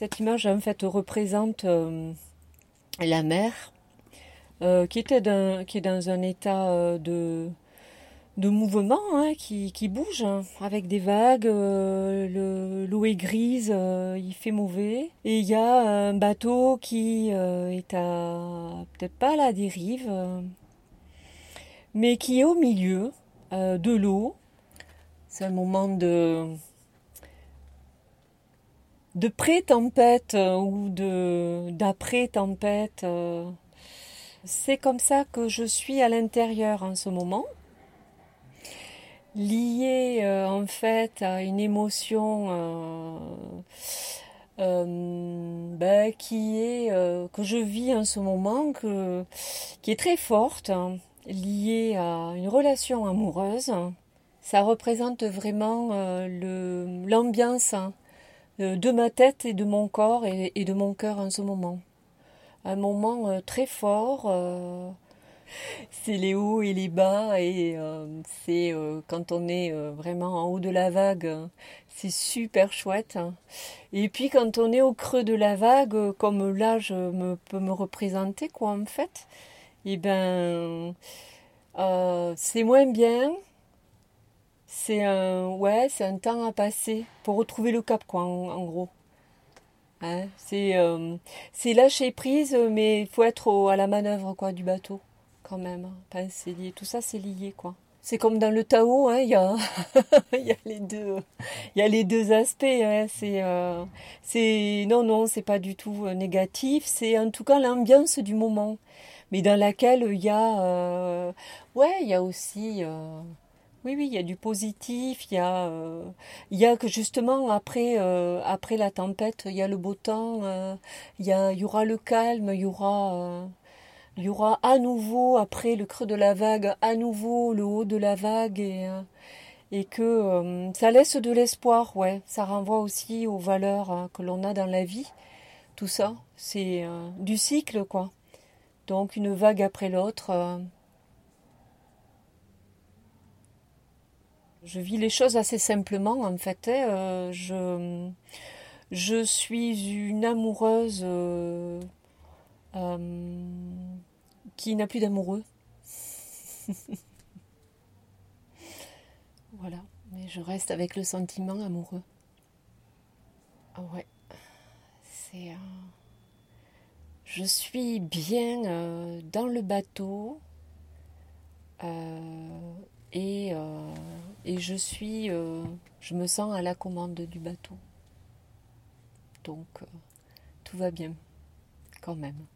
Cette image en fait représente la mer qui, était qui est dans un état de, de mouvement hein, qui, qui, bouge hein, avec des vagues. L'eau est grise, il fait mauvais. Et il y a un bateau qui est à peut-être pas à la dérive, mais qui est au milieu de l'eau c'est un moment de de pré-tempête euh, ou de d'après-tempête. Euh. C'est comme ça que je suis à l'intérieur en ce moment, liée euh, en fait à une émotion ben, qui est que je vis en ce moment, que, qui est très forte, hein, liée à une relation amoureuse ça représente vraiment l'ambiance hein, de ma tête et de mon corps et, de mon cœur en ce moment. Un moment euh, très fort. c'est les hauts et les bas et c'est quand on est vraiment en haut de la vague, c'est super chouette. Et puis quand on est au creux de la vague, comme là je me, peux me représenter quoi en fait, et eh ben c'est moins bien, c'est un, ouais, c'est un temps à passer pour retrouver le cap, quoi, en, gros. Hein, c'est, euh, c'est lâcher prise, mais il faut être à la manœuvre, quoi, du bateau, quand même. C'est lié, tout ça, c'est lié, quoi. C'est comme dans le Tao, hein, il y a, y a les deux, y a les deux aspects. Hein, c'est, euh, c'est, non, non, c'est pas du tout euh, négatif. C'est en tout cas l'ambiance du moment, mais dans laquelle il y a, ouais, il y a aussi. Oui, oui, il y a du positif, il y a, euh, il y a que justement après, euh, après la tempête, il y a le beau temps, euh, il, y aura le calme, il y aura, il y aura à nouveau après le creux de la vague, à nouveau le haut de la vague et, et que ça laisse de l'espoir, ouais. Ça renvoie aussi aux valeurs hein, que l'on a dans la vie. Tout ça, c'est du cycle, quoi. Donc une vague après l'autre. Je vis les choses assez simplement en fait. Hein. Euh, je, je suis une amoureuse euh, euh, qui n'a plus d'amoureux. voilà, mais je reste avec le sentiment amoureux. Ah ouais, c'est. je suis bien dans le bateau et et je suis, euh, je me sens à la commande du bateau. Donc, euh, tout va bien, quand même.